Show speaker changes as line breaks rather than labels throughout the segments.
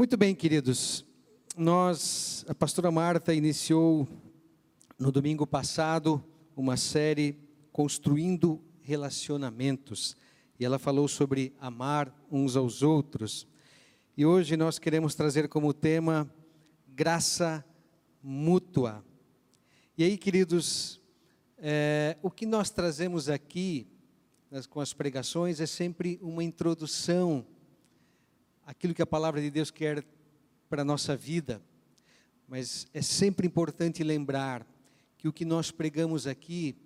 Muito bem, queridos. Nós, a pastora Marta iniciou no domingo passado uma série Construindo Relacionamentos. E ela falou sobre amar uns aos outros. E hoje nós queremos trazer como tema graça mútua. E aí, queridos, é, o que nós trazemos aqui com as pregações é sempre uma introdução aquilo que a palavra de Deus quer para a nossa vida. Mas é sempre importante lembrar que o que nós pregamos aqui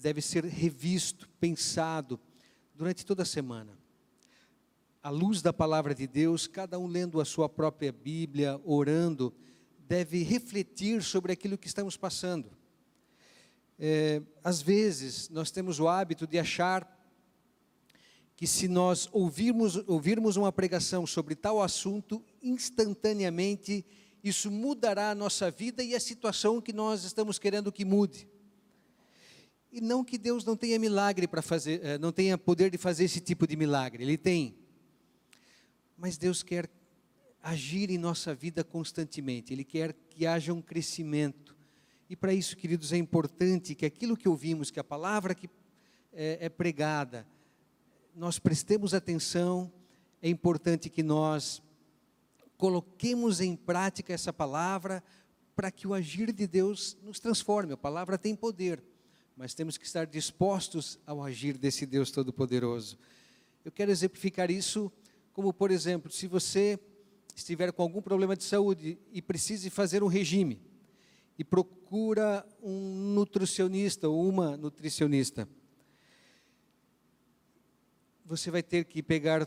deve ser revisto, pensado durante toda a semana. À luz da palavra de Deus, cada um lendo a sua própria Bíblia, orando, deve refletir sobre aquilo que estamos passando. É, às vezes, nós temos o hábito de achar que se nós ouvirmos, ouvirmos uma pregação sobre tal assunto, instantaneamente isso mudará a nossa vida e a situação que nós estamos querendo que mude. E não que Deus não tenha milagre para fazer, eh, não tenha poder de fazer esse tipo de milagre, Ele tem. Mas Deus quer agir em nossa vida constantemente, Ele quer que haja um crescimento. E para isso, queridos, é importante que aquilo que ouvimos, que a palavra que é, é pregada, nós prestemos atenção, é importante que nós coloquemos em prática essa palavra para que o agir de Deus nos transforme. A palavra tem poder, mas temos que estar dispostos ao agir desse Deus Todo-Poderoso. Eu quero exemplificar isso como, por exemplo, se você estiver com algum problema de saúde e precise fazer um regime e procura um nutricionista ou uma nutricionista você vai ter que pegar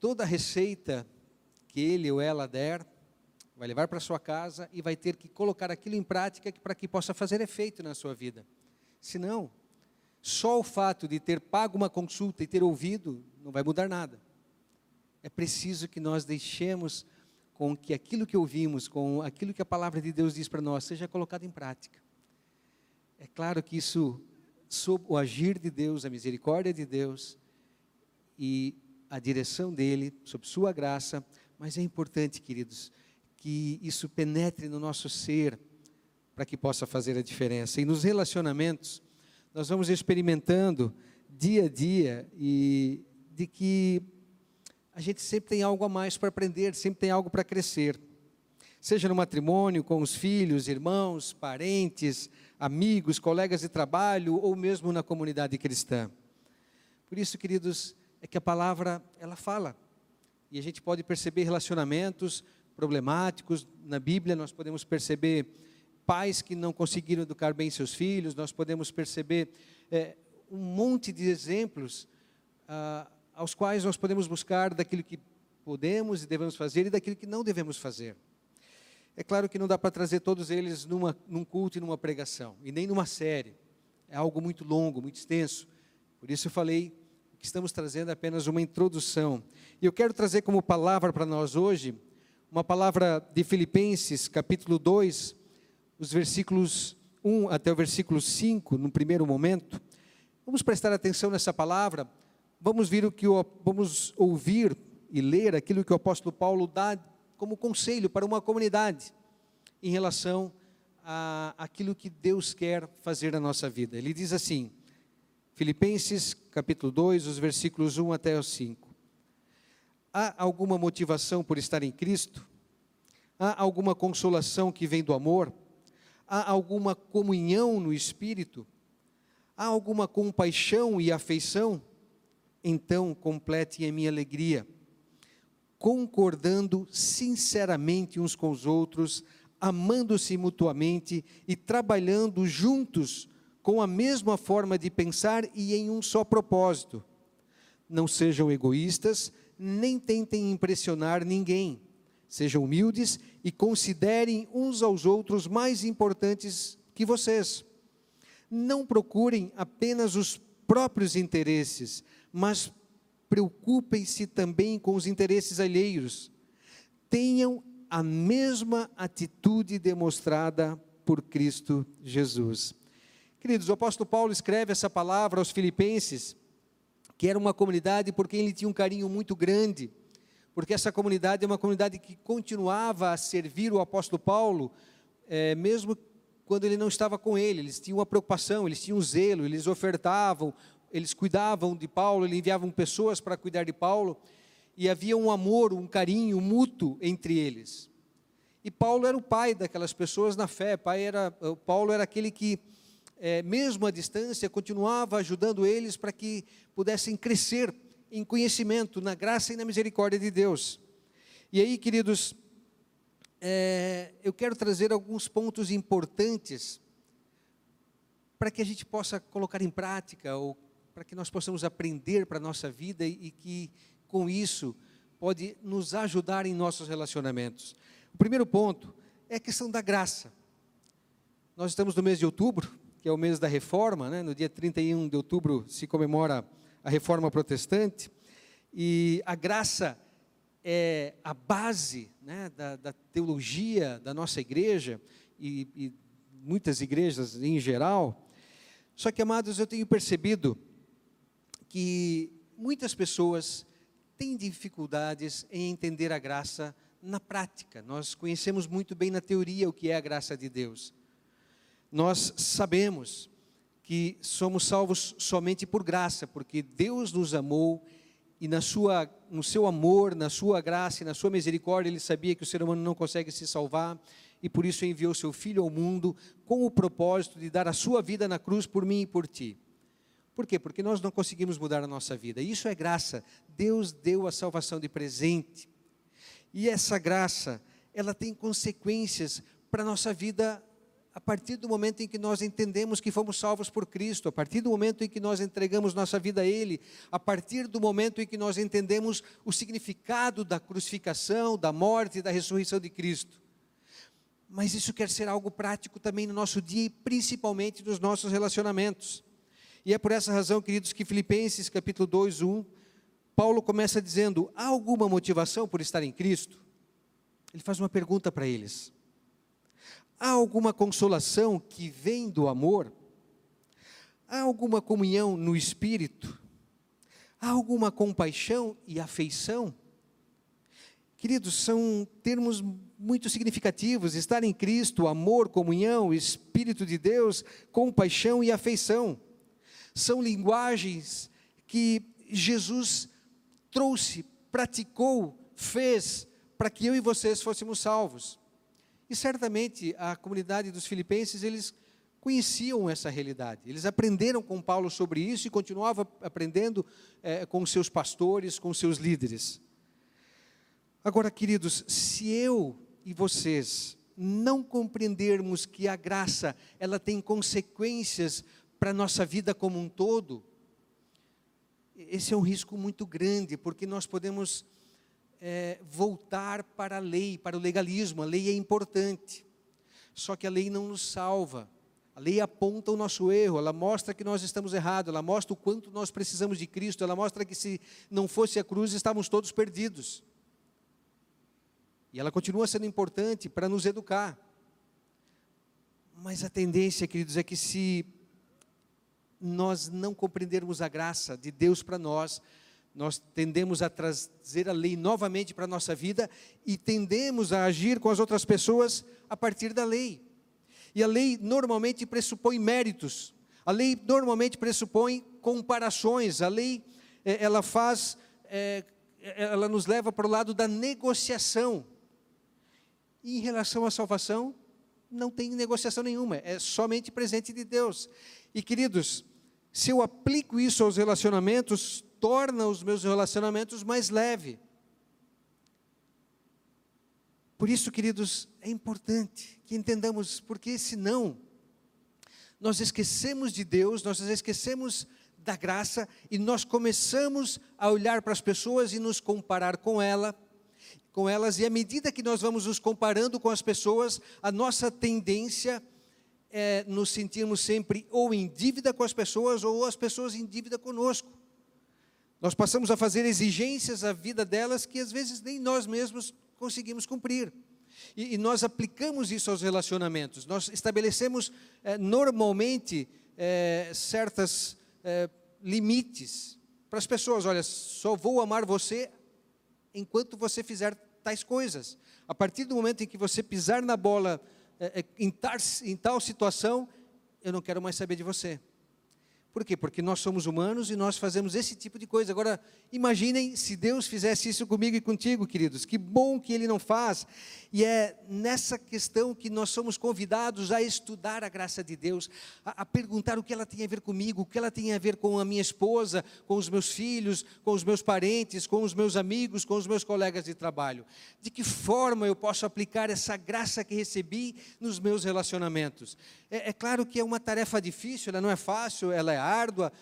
toda a receita que ele ou ela der, vai levar para sua casa e vai ter que colocar aquilo em prática para que possa fazer efeito na sua vida. Senão, só o fato de ter pago uma consulta e ter ouvido não vai mudar nada. É preciso que nós deixemos com que aquilo que ouvimos, com aquilo que a palavra de Deus diz para nós, seja colocado em prática. É claro que isso, sob o agir de Deus, a misericórdia de Deus, e a direção dele, sob sua graça, mas é importante, queridos, que isso penetre no nosso ser para que possa fazer a diferença. E nos relacionamentos, nós vamos experimentando dia a dia e de que a gente sempre tem algo a mais para aprender, sempre tem algo para crescer. Seja no matrimônio, com os filhos, irmãos, parentes, amigos, colegas de trabalho ou mesmo na comunidade cristã. Por isso, queridos, é que a palavra ela fala. E a gente pode perceber relacionamentos problemáticos na Bíblia, nós podemos perceber pais que não conseguiram educar bem seus filhos, nós podemos perceber é, um monte de exemplos ah, aos quais nós podemos buscar daquilo que podemos e devemos fazer e daquilo que não devemos fazer. É claro que não dá para trazer todos eles numa, num culto e numa pregação, e nem numa série. É algo muito longo, muito extenso. Por isso eu falei estamos trazendo apenas uma introdução. E eu quero trazer como palavra para nós hoje, uma palavra de Filipenses, capítulo 2, os versículos 1 até o versículo 5, no primeiro momento. Vamos prestar atenção nessa palavra, vamos, vir o que o, vamos ouvir e ler aquilo que o apóstolo Paulo dá como conselho para uma comunidade em relação a aquilo que Deus quer fazer na nossa vida. Ele diz assim: Filipenses capítulo 2, os versículos 1 até os 5. Há alguma motivação por estar em Cristo? Há alguma consolação que vem do amor? Há alguma comunhão no Espírito? Há alguma compaixão e afeição? Então complete a minha alegria, concordando sinceramente uns com os outros, amando-se mutuamente e trabalhando juntos com a mesma forma de pensar e em um só propósito. Não sejam egoístas, nem tentem impressionar ninguém. Sejam humildes e considerem uns aos outros mais importantes que vocês. Não procurem apenas os próprios interesses, mas preocupem-se também com os interesses alheios. Tenham a mesma atitude demonstrada por Cristo Jesus. Queridos, o apóstolo Paulo escreve essa palavra aos filipenses, que era uma comunidade por quem ele tinha um carinho muito grande, porque essa comunidade é uma comunidade que continuava a servir o apóstolo Paulo, é, mesmo quando ele não estava com ele. Eles tinham uma preocupação, eles tinham um zelo, eles ofertavam, eles cuidavam de Paulo, eles enviavam pessoas para cuidar de Paulo, e havia um amor, um carinho mútuo entre eles. E Paulo era o pai daquelas pessoas na fé. Pai era, Paulo era aquele que, é, mesmo à distância, continuava ajudando eles para que pudessem crescer em conhecimento, na graça e na misericórdia de Deus. E aí, queridos, é, eu quero trazer alguns pontos importantes para que a gente possa colocar em prática, ou para que nós possamos aprender para a nossa vida e, e que, com isso, pode nos ajudar em nossos relacionamentos. O primeiro ponto é a questão da graça. Nós estamos no mês de outubro, que é o mês da reforma, né? no dia 31 de outubro se comemora a reforma protestante, e a graça é a base né, da, da, teologia da nossa igreja, e, e muitas igrejas em geral. Só que, amados, eu tenho percebido que muitas pessoas têm dificuldades em entender a graça na prática. Nós conhecemos muito bem na teoria o que é a graça de Deus. Nós sabemos que somos salvos somente por graça, porque Deus nos amou e na sua, no seu amor, na sua graça e na sua misericórdia, ele sabia que o ser humano não consegue se salvar e por isso enviou seu filho ao mundo com o propósito de dar a sua vida na cruz por mim e por ti. Por quê? Porque nós não conseguimos mudar a nossa vida. Isso é graça. Deus deu a salvação de presente. E essa graça, ela tem consequências para a nossa vida a partir do momento em que nós entendemos que fomos salvos por Cristo, a partir do momento em que nós entregamos nossa vida a Ele, a partir do momento em que nós entendemos o significado da crucificação, da morte e da ressurreição de Cristo. Mas isso quer ser algo prático também no nosso dia e principalmente nos nossos relacionamentos. E é por essa razão, queridos, que Filipenses capítulo 2, 1, Paulo começa dizendo: há alguma motivação por estar em Cristo? Ele faz uma pergunta para eles. Há alguma consolação que vem do amor? Há alguma comunhão no espírito? Há alguma compaixão e afeição? Queridos, são termos muito significativos: estar em Cristo, amor, comunhão, Espírito de Deus, compaixão e afeição. São linguagens que Jesus trouxe, praticou, fez para que eu e vocês fôssemos salvos. E certamente a comunidade dos filipenses, eles conheciam essa realidade. Eles aprenderam com Paulo sobre isso e continuavam aprendendo é, com seus pastores, com seus líderes. Agora, queridos, se eu e vocês não compreendermos que a graça ela tem consequências para a nossa vida como um todo, esse é um risco muito grande, porque nós podemos é, voltar para a lei, para o legalismo. A lei é importante, só que a lei não nos salva. A lei aponta o nosso erro, ela mostra que nós estamos errados, ela mostra o quanto nós precisamos de Cristo, ela mostra que se não fosse a cruz estávamos todos perdidos. E ela continua sendo importante para nos educar. Mas a tendência, queridos, é que se nós não compreendermos a graça de Deus para nós, nós tendemos a trazer a lei novamente para a nossa vida e tendemos a agir com as outras pessoas a partir da lei. E a lei normalmente pressupõe méritos, a lei normalmente pressupõe comparações, a lei é, ela faz, é, ela nos leva para o lado da negociação. E em relação à salvação, não tem negociação nenhuma, é somente presente de Deus. E queridos, se eu aplico isso aos relacionamentos, torna os meus relacionamentos mais leves. Por isso, queridos, é importante que entendamos, porque senão nós esquecemos de Deus, nós esquecemos da graça e nós começamos a olhar para as pessoas e nos comparar com ela, com elas, e à medida que nós vamos nos comparando com as pessoas, a nossa tendência é, nos sentirmos sempre ou em dívida com as pessoas ou as pessoas em dívida conosco. Nós passamos a fazer exigências à vida delas que às vezes nem nós mesmos conseguimos cumprir. E, e nós aplicamos isso aos relacionamentos. Nós estabelecemos é, normalmente é, certas é, limites para as pessoas. Olha, só vou amar você enquanto você fizer tais coisas. A partir do momento em que você pisar na bola é, em, tar, em tal situação, eu não quero mais saber de você. Por quê? Porque nós somos humanos e nós fazemos esse tipo de coisa. Agora, imaginem se Deus fizesse isso comigo e contigo, queridos. Que bom que Ele não faz. E é nessa questão que nós somos convidados a estudar a graça de Deus, a, a perguntar o que ela tem a ver comigo, o que ela tem a ver com a minha esposa, com os meus filhos, com os meus parentes, com os meus amigos, com os meus colegas de trabalho. De que forma eu posso aplicar essa graça que recebi nos meus relacionamentos? É, é claro que é uma tarefa difícil, ela não é fácil, ela é árdua,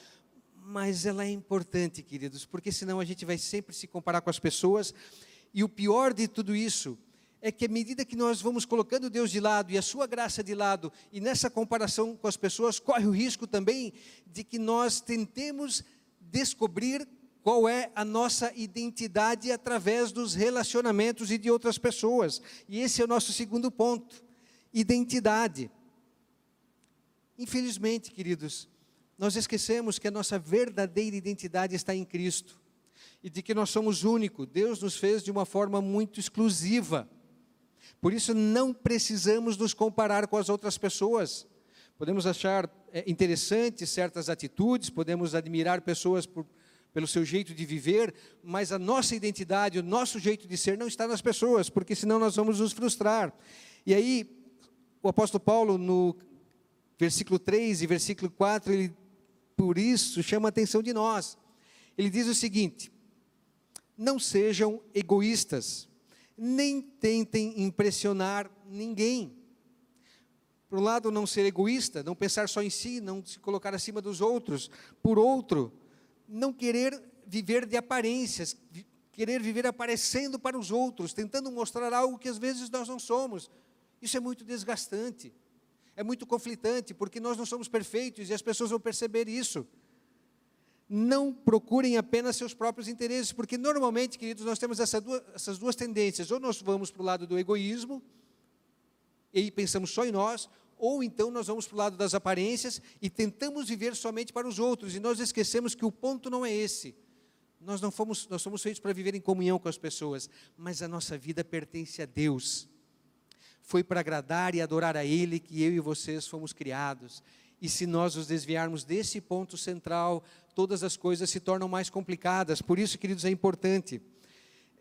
mas ela é importante, queridos, porque senão a gente vai sempre se comparar com as pessoas. E o pior de tudo isso é que à medida que nós vamos colocando Deus de lado e a sua graça de lado, e nessa comparação com as pessoas, corre o risco também de que nós tentemos descobrir qual é a nossa identidade através dos relacionamentos e de outras pessoas. E esse é o nosso segundo ponto: identidade. Infelizmente, queridos, nós esquecemos que a nossa verdadeira identidade está em Cristo e de que nós somos únicos. Deus nos fez de uma forma muito exclusiva. Por isso, não precisamos nos comparar com as outras pessoas. Podemos achar é, interessantes certas atitudes, podemos admirar pessoas por, pelo seu jeito de viver, mas a nossa identidade, o nosso jeito de ser não está nas pessoas, porque senão nós vamos nos frustrar. E aí, o apóstolo Paulo, no versículo 3 e versículo 4, ele por isso chama a atenção de nós. Ele diz o seguinte: não sejam egoístas, nem tentem impressionar ninguém. Por um lado, não ser egoísta, não pensar só em si, não se colocar acima dos outros. Por outro, não querer viver de aparências, querer viver aparecendo para os outros, tentando mostrar algo que às vezes nós não somos. Isso é muito desgastante é muito conflitante, porque nós não somos perfeitos e as pessoas vão perceber isso. Não procurem apenas seus próprios interesses, porque normalmente, queridos, nós temos essa duas, essas duas tendências: ou nós vamos para o lado do egoísmo, e pensamos só em nós, ou então nós vamos para o lado das aparências e tentamos viver somente para os outros, e nós esquecemos que o ponto não é esse. Nós não fomos, nós somos feitos para viver em comunhão com as pessoas, mas a nossa vida pertence a Deus foi para agradar e adorar a Ele que eu e vocês fomos criados. E se nós nos desviarmos desse ponto central, todas as coisas se tornam mais complicadas. Por isso, queridos, é importante.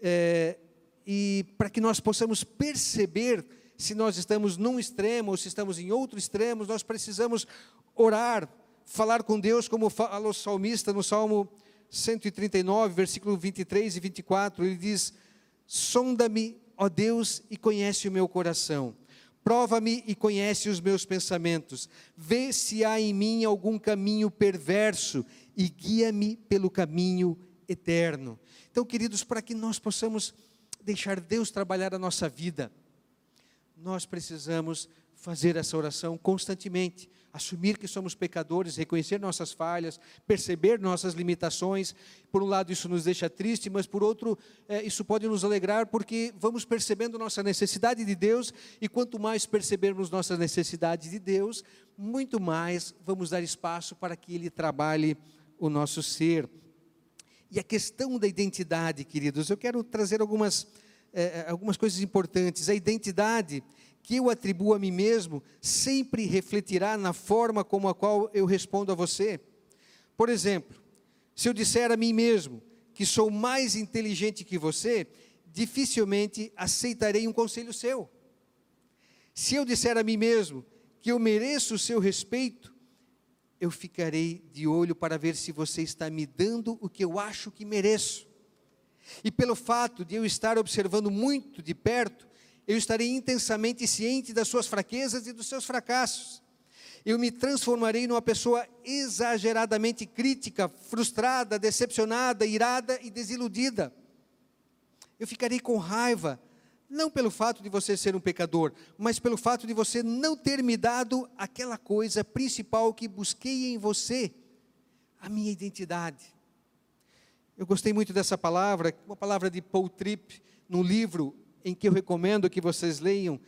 É, e para que nós possamos perceber se nós estamos num extremo ou se estamos em outro extremo, nós precisamos orar, falar com Deus, como fala o salmista no Salmo 139, versículo 23 e 24. Ele diz: Sonda-me, ó Deus, e conhece o meu coração. Prova-me e conhece os meus pensamentos. Vê se há em mim algum caminho perverso e guia-me pelo caminho eterno. Então, queridos, para que nós possamos deixar Deus trabalhar a nossa vida, nós precisamos fazer essa oração constantemente assumir que somos pecadores, reconhecer nossas falhas, perceber nossas limitações. Por um lado, isso nos deixa triste, mas por outro, é, isso pode nos alegrar porque vamos percebendo nossa necessidade de Deus e quanto mais percebermos nossa necessidade de Deus, muito mais vamos dar espaço para que Ele trabalhe o nosso ser. E a questão da identidade, queridos, eu quero trazer algumas, é, algumas coisas importantes. A identidade que eu atribuo a mim mesmo sempre refletirá na forma como a qual eu respondo a você. Por exemplo, se eu disser a mim mesmo que sou mais inteligente que você, dificilmente aceitarei um conselho seu. Se eu disser a mim mesmo que eu mereço o seu respeito, eu ficarei de olho para ver se você está me dando o que eu acho que mereço. E pelo fato de eu estar observando muito de perto, eu estarei intensamente ciente das suas fraquezas e dos seus fracassos. Eu me transformarei numa pessoa exageradamente crítica, frustrada, decepcionada, irada e desiludida. Eu ficarei com raiva, não pelo fato de você ser um pecador, mas pelo fato de você não ter me dado aquela coisa principal que busquei em você, a minha identidade. Eu gostei muito dessa palavra, uma palavra de Paul Tripp, no livro em que eu recomendo que vocês leiam,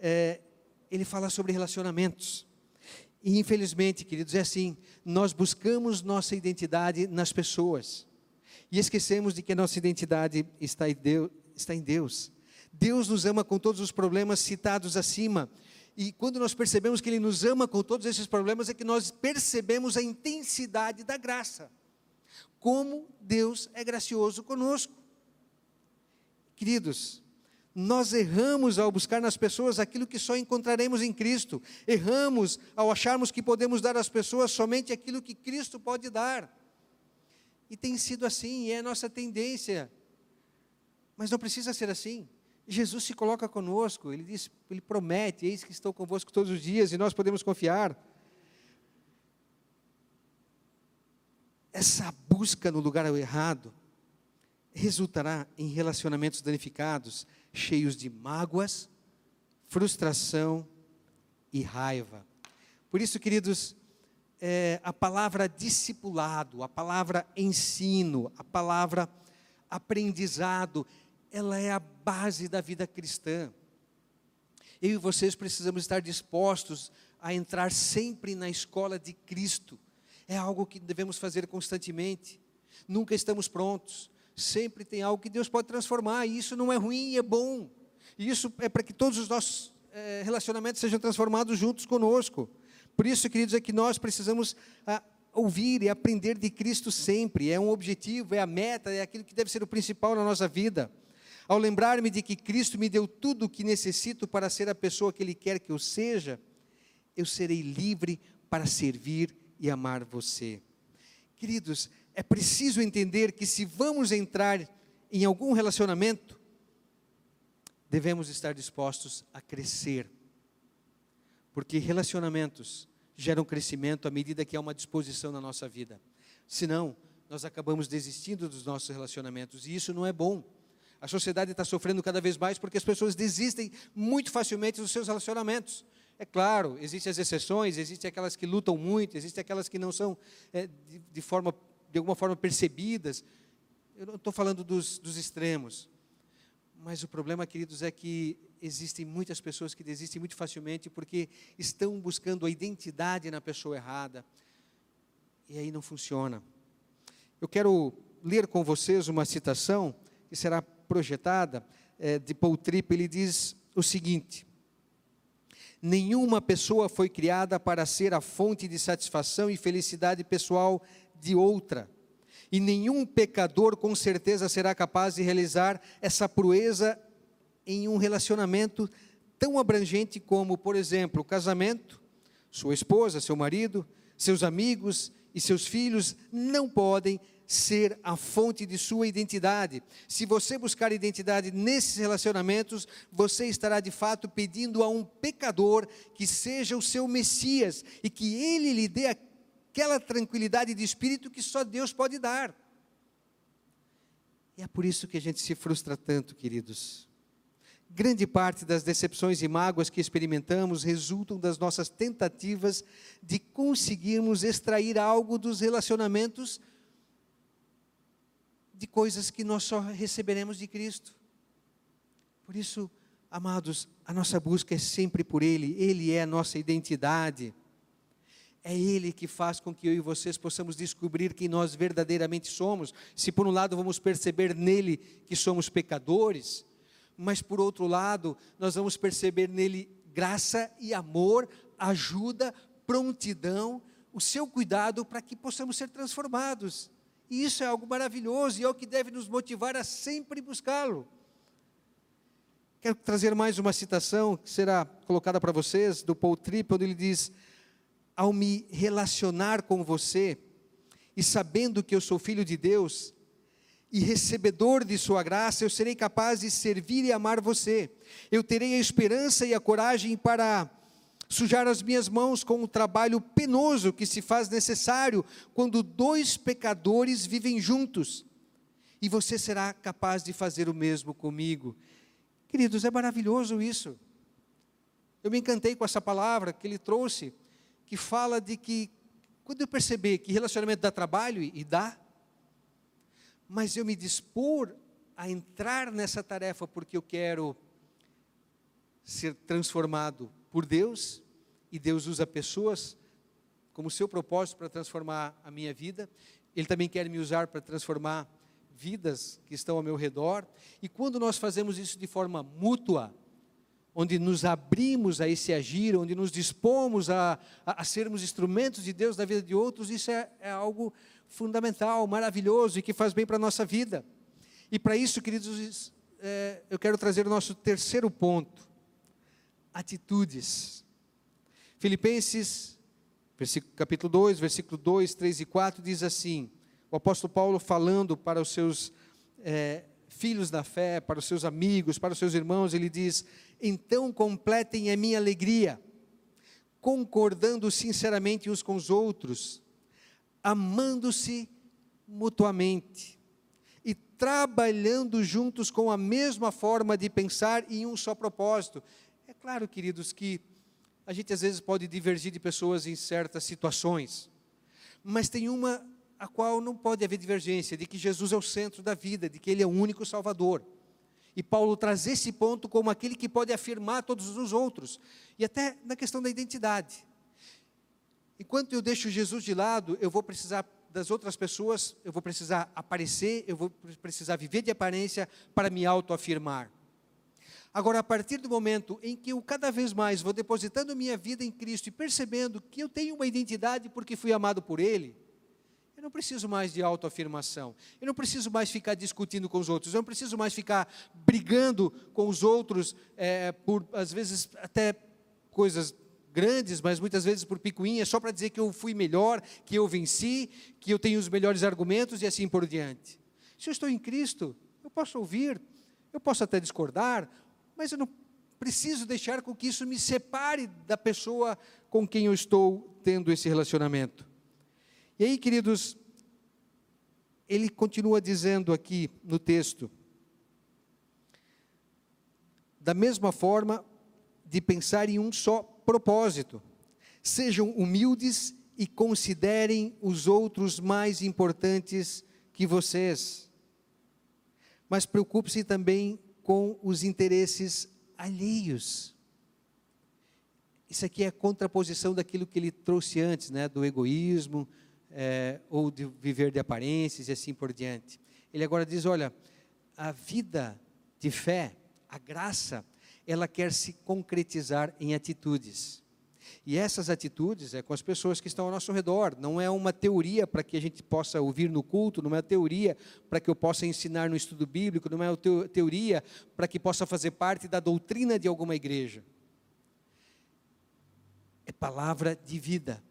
é, ele fala sobre relacionamentos. E infelizmente, queridos, é assim: nós buscamos nossa identidade nas pessoas. E esquecemos de que a nossa identidade está em Deus. Está em Deus. Deus nos ama com todos os problemas citados acima. E quando nós percebemos que Ele nos ama com todos esses problemas, é que nós percebemos a intensidade da graça. Como Deus é gracioso conosco. Queridos, nós erramos ao buscar nas pessoas aquilo que só encontraremos em Cristo. Erramos ao acharmos que podemos dar às pessoas somente aquilo que Cristo pode dar. E tem sido assim, e é a nossa tendência. Mas não precisa ser assim. Jesus se coloca conosco, ele diz, ele promete, eis que estou convosco todos os dias e nós podemos confiar. Essa busca no lugar errado resultará em relacionamentos danificados, cheios de mágoas, frustração e raiva. Por isso, queridos, é, a palavra discipulado, a palavra ensino, a palavra aprendizado, ela é a base da vida cristã. Eu e vocês precisamos estar dispostos a entrar sempre na escola de Cristo. É algo que devemos fazer constantemente. Nunca estamos prontos. Sempre tem algo que Deus pode transformar. E isso não é ruim, é bom. E isso é para que todos os nossos é, relacionamentos sejam transformados juntos conosco. Por isso, queridos, é que nós precisamos a, ah, ouvir e aprender de Cristo sempre. É um objetivo, é a meta, é aquilo que deve ser o principal na nossa vida. Ao lembrar-me de que Cristo me deu tudo o que necessito para ser a pessoa que Ele quer que eu seja, eu serei livre para servir e amar você. Queridos, é preciso entender que se vamos entrar em algum relacionamento, devemos estar dispostos a crescer. Porque relacionamentos geram crescimento à medida que há uma disposição na nossa vida. Senão, nós acabamos desistindo dos nossos relacionamentos, e isso não é bom. A sociedade está sofrendo cada vez mais porque as pessoas desistem muito facilmente dos seus relacionamentos. É claro, existem as exceções, existem aquelas que lutam muito, existem aquelas que não são é, de, de, forma, de alguma forma percebidas. Eu não estou falando dos, dos extremos. Mas o problema, queridos, é que existem muitas pessoas que desistem muito facilmente porque estão buscando a identidade na pessoa errada. E aí não funciona. Eu quero ler com vocês uma citação que será projetada, é, de Paul Tripp, ele diz o seguinte: Nenhuma pessoa foi criada para ser a fonte de satisfação e felicidade pessoal de outra. E nenhum pecador com certeza será capaz de realizar essa proeza em um relacionamento tão abrangente como, por exemplo, o casamento, sua esposa, seu marido, seus amigos e seus filhos não podem ser a fonte de sua identidade. Se você buscar identidade nesses relacionamentos, você estará de fato pedindo a um pecador que seja o seu Messias e que ele lhe dê aquela tranquilidade de espírito que só Deus pode dar. E é por isso que a gente se frustra tanto, queridos. Grande parte das decepções e mágoas que experimentamos resultam das nossas tentativas de conseguirmos extrair algo dos relacionamentos de coisas que nós só receberemos de Cristo. Por isso, amados, a nossa busca é sempre por Ele, Ele é a nossa identidade. É Ele que faz com que eu e vocês possamos descobrir quem nós verdadeiramente somos. Se por um lado vamos perceber nele que somos pecadores, mas por outro lado, nós vamos perceber nele graça e amor, ajuda, prontidão, o seu cuidado para que possamos ser transformados. E isso é algo maravilhoso e é o que deve nos motivar a sempre buscá-lo. Quero trazer mais uma citação que será colocada para vocês, do Paul Tripp, onde ele diz: Ao me relacionar com você, e sabendo que eu sou filho de Deus, e recebedor de Sua graça, eu serei capaz de servir e amar você. Eu terei a esperança e a coragem para sujar as minhas mãos com o trabalho penoso que se faz necessário quando dois pecadores vivem juntos. E você será capaz de fazer o mesmo comigo. Queridos, é maravilhoso isso. Eu me encantei com essa palavra que ele trouxe, que fala de que, quando eu perceber que relacionamento dá trabalho, e dá, mas eu me dispor a entrar nessa tarefa porque eu quero ser transformado por Deus, e Deus usa pessoas como seu propósito para transformar a minha vida. Ele também quer me usar para transformar vidas que estão ao meu redor, e quando nós fazemos isso de forma mútua, onde nos abrimos a esse agir, onde nos dispomos a, a, a sermos instrumentos de Deus na vida de outros, isso é, é algo fundamental, maravilhoso e que faz bem para a nossa vida. E para isso, queridos, é, eu quero trazer o nosso terceiro ponto: atitudes. Filipenses, capítulo 2, versículo 2, 3 e 4 diz assim: o apóstolo Paulo falando para os seus é, filhos da fé, para os seus amigos, para os seus irmãos, ele diz: Então completem a minha alegria, concordando sinceramente uns com os outros, amando-se mutuamente e trabalhando juntos com a mesma forma de pensar e um só propósito. É claro, queridos, que a gente às vezes pode divergir de pessoas em certas situações, mas tem uma a qual não pode haver divergência, de que Jesus é o centro da vida, de que Ele é o único Salvador. E Paulo traz esse ponto como aquele que pode afirmar todos os outros, e até na questão da identidade. Enquanto eu deixo Jesus de lado, eu vou precisar das outras pessoas, eu vou precisar aparecer, eu vou precisar viver de aparência para me autoafirmar. Agora, a partir do momento em que eu cada vez mais vou depositando minha vida em Cristo e percebendo que eu tenho uma identidade porque fui amado por Ele, não preciso mais de autoafirmação. Eu não preciso mais ficar discutindo com os outros. Eu não preciso mais ficar brigando com os outros é, por, às vezes, até coisas grandes, mas muitas vezes por picuinha, só para dizer que eu fui melhor, que eu venci, que eu tenho os melhores argumentos e assim por diante. Se eu estou em Cristo, eu posso ouvir, eu posso até discordar, mas eu não preciso deixar com que isso me separe da pessoa com quem eu estou tendo esse relacionamento. E aí, queridos, ele continua dizendo aqui no texto, da mesma forma de pensar em um só propósito. Sejam humildes e considerem os outros mais importantes que vocês. Mas preocupe-se também com os interesses alheios. Isso aqui é a contraposição daquilo que ele trouxe antes, né, do egoísmo, é, ou de viver de aparências e assim por diante. Ele agora diz: olha, a vida de fé, a graça, ela quer se concretizar em atitudes. E essas atitudes é com as pessoas que estão ao nosso redor. Não é uma teoria para que a gente possa ouvir no culto, não é uma teoria para que eu possa ensinar no estudo bíblico, não é uma teoria para que possa fazer parte da doutrina de alguma igreja. É palavra de vida.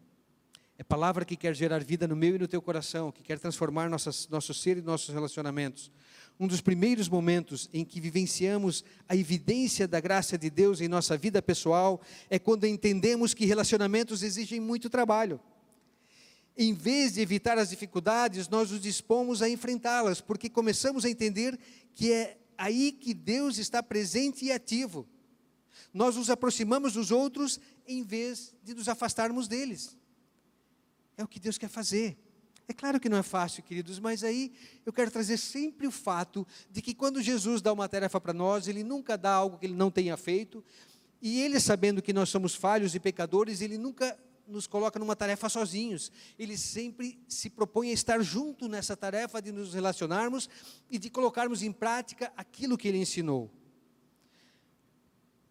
É palavra que quer gerar vida no meu e no teu coração, que quer transformar nossas, nosso ser e nossos relacionamentos. Um dos primeiros momentos em que vivenciamos a evidência da graça de Deus em nossa vida pessoal é quando entendemos que relacionamentos exigem muito trabalho. Em vez de evitar as dificuldades, nós nos dispomos a enfrentá-las, porque começamos a entender que é aí que Deus está presente e ativo. Nós nos aproximamos dos outros em vez de nos afastarmos deles. É o que Deus quer fazer. É claro que não é fácil, queridos, mas aí eu quero trazer sempre o fato de que quando Jesus dá uma tarefa para nós, Ele nunca dá algo que Ele não tenha feito, e Ele, sabendo que nós somos falhos e pecadores, Ele nunca nos coloca numa tarefa sozinhos. Ele sempre se propõe a estar junto nessa tarefa de nos relacionarmos e de colocarmos em prática aquilo que Ele ensinou.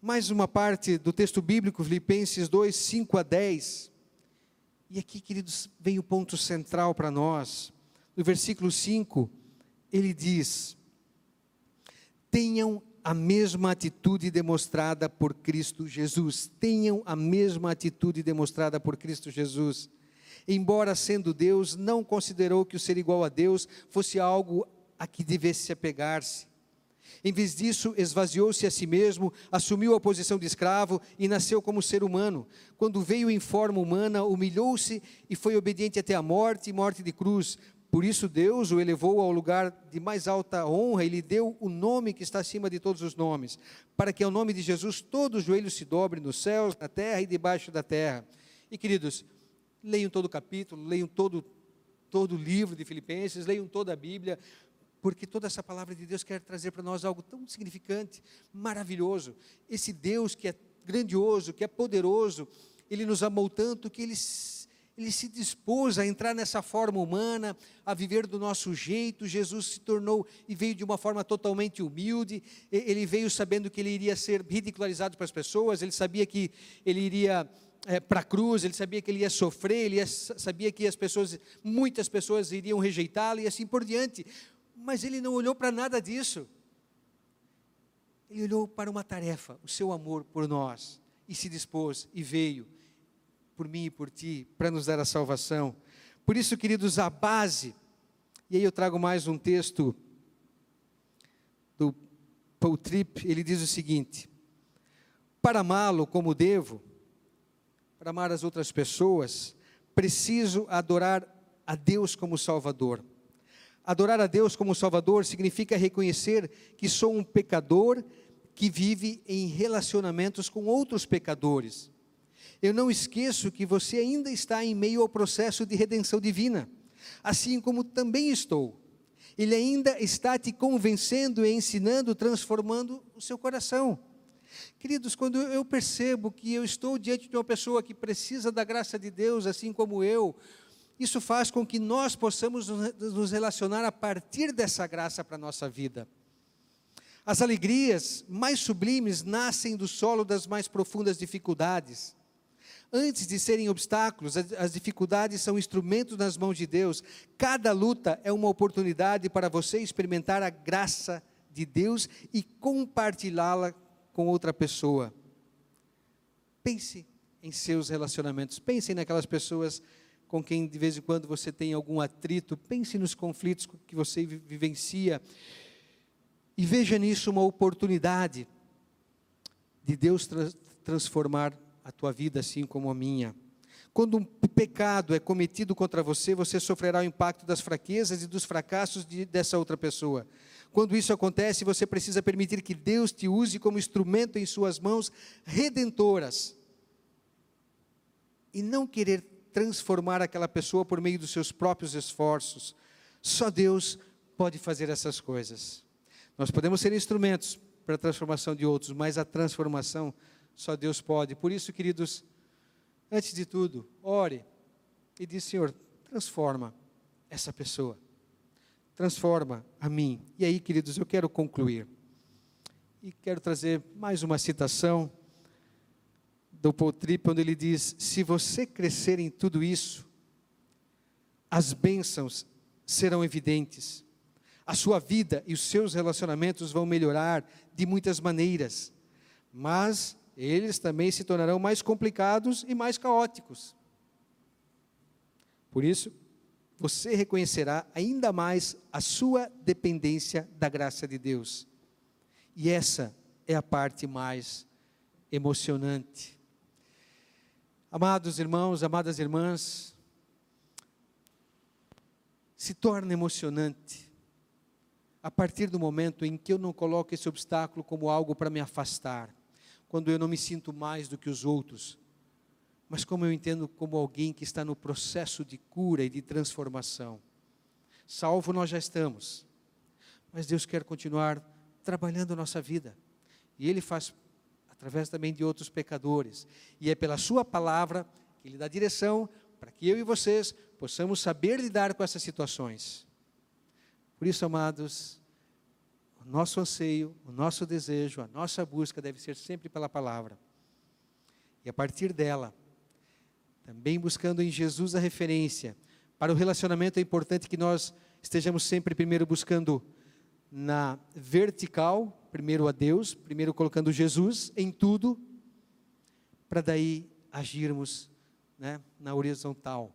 Mais uma parte do texto bíblico, Filipenses 2, 5 a 10 e aqui, queridos, vem o ponto central para nós. No versículo 5, ele diz: Tenham a mesma atitude demonstrada por Cristo Jesus. Tenham a mesma atitude demonstrada por Cristo Jesus. Embora sendo Deus, não considerou que o ser igual a Deus fosse algo a que devesse se apegar-se em vez disso, esvaziou-se a si mesmo, assumiu a posição de escravo e nasceu como ser humano. Quando veio em forma humana, humilhou-se e foi obediente até a morte e morte de cruz. Por isso, Deus o elevou ao lugar de mais alta honra e lhe deu o nome que está acima de todos os nomes, para que ao nome de Jesus todo joelho se dobre nos céus, na terra e debaixo da terra. E queridos, leiam todo o capítulo, leiam todo, todo o livro de Filipenses, leiam toda a Bíblia, porque toda essa palavra de Deus quer trazer para nós algo tão significante, maravilhoso. Esse Deus que é grandioso, que é poderoso, ele nos amou tanto que ele, Ele se dispôs a entrar nessa forma humana, a viver do nosso jeito. Jesus se tornou e veio de uma forma totalmente humilde. Ele veio sabendo que ele iria ser ridicularizado para as pessoas, ele sabia que ele iria é, para a cruz, ele sabia que ele ia sofrer, ele ia, sabia que as pessoas, muitas pessoas iriam rejeitá-lo e assim por diante. Mas ele não olhou para nada disso. Ele olhou para uma tarefa, o seu amor por nós, e se dispôs e veio por mim e por ti, para nos dar a salvação. Por isso, queridos, a base, e aí eu trago mais um texto do Paul Tripp, ele diz o seguinte: Para amá-lo como devo, para amar as outras pessoas, preciso adorar a Deus como Salvador. Adorar a Deus como Salvador significa reconhecer que sou um pecador que vive em relacionamentos com outros pecadores eu não esqueço que você ainda está em meio ao processo de redenção divina, assim como também estou. Ele ainda está te convencendo, ensinando, transformando o seu coração. Queridos, quando eu percebo que eu estou diante de uma pessoa que precisa da graça de Deus, assim como eu, isso faz com que nós possamos nos relacionar a partir dessa graça para a nossa vida. As alegrias mais sublimes nascem do solo das mais profundas dificuldades. Antes de serem obstáculos, as dificuldades são instrumentos nas mãos de Deus. Cada luta é uma oportunidade para você experimentar a graça de Deus e compartilhá-la com outra pessoa. Pense em seus relacionamentos, pense naquelas pessoas com quem de vez em quando você tem algum atrito, pense nos conflitos que você vivencia e veja nisso uma oportunidade de Deus tra transformar a tua vida assim como a minha. Quando um pecado é cometido contra você, você sofrerá o impacto das fraquezas e dos fracassos de, dessa outra pessoa. Quando isso acontece, você precisa permitir que Deus te use como instrumento em suas mãos redentoras. E não querer transformar aquela pessoa por meio dos seus próprios esforços. Só Deus pode fazer essas coisas. Nós podemos ser instrumentos para a transformação de outros, mas a transformação só Deus pode. Por isso, queridos, antes de tudo, ore e diz: Senhor, transforma essa pessoa, transforma a mim. E aí, queridos, eu quero concluir. E quero trazer mais uma citação do Paul Tripp, onde ele diz: Se você crescer em tudo isso, as bênçãos serão evidentes. A sua vida e os seus relacionamentos vão melhorar de muitas maneiras, mas eles também se tornarão mais complicados e mais caóticos. Por isso, você reconhecerá ainda mais a sua dependência da graça de Deus. E essa é a parte mais emocionante. Amados irmãos, amadas irmãs, se torna emocionante a partir do momento em que eu não coloco esse obstáculo como algo para me afastar quando eu não me sinto mais do que os outros, mas como eu entendo como alguém que está no processo de cura e de transformação. Salvo nós já estamos, mas Deus quer continuar trabalhando a nossa vida, e Ele faz através também de outros pecadores, e é pela Sua palavra que Ele dá direção para que eu e vocês possamos saber lidar com essas situações. Por isso, amados, o nosso anseio, o nosso desejo, a nossa busca deve ser sempre pela palavra. E a partir dela, também buscando em Jesus a referência. Para o relacionamento é importante que nós estejamos sempre primeiro buscando na vertical, primeiro a Deus, primeiro colocando Jesus em tudo, para daí agirmos né, na horizontal,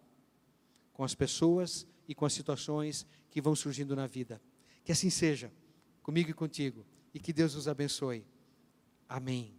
com as pessoas e com as situações que vão surgindo na vida. Que assim seja comigo e contigo. E que Deus nos abençoe. Amém.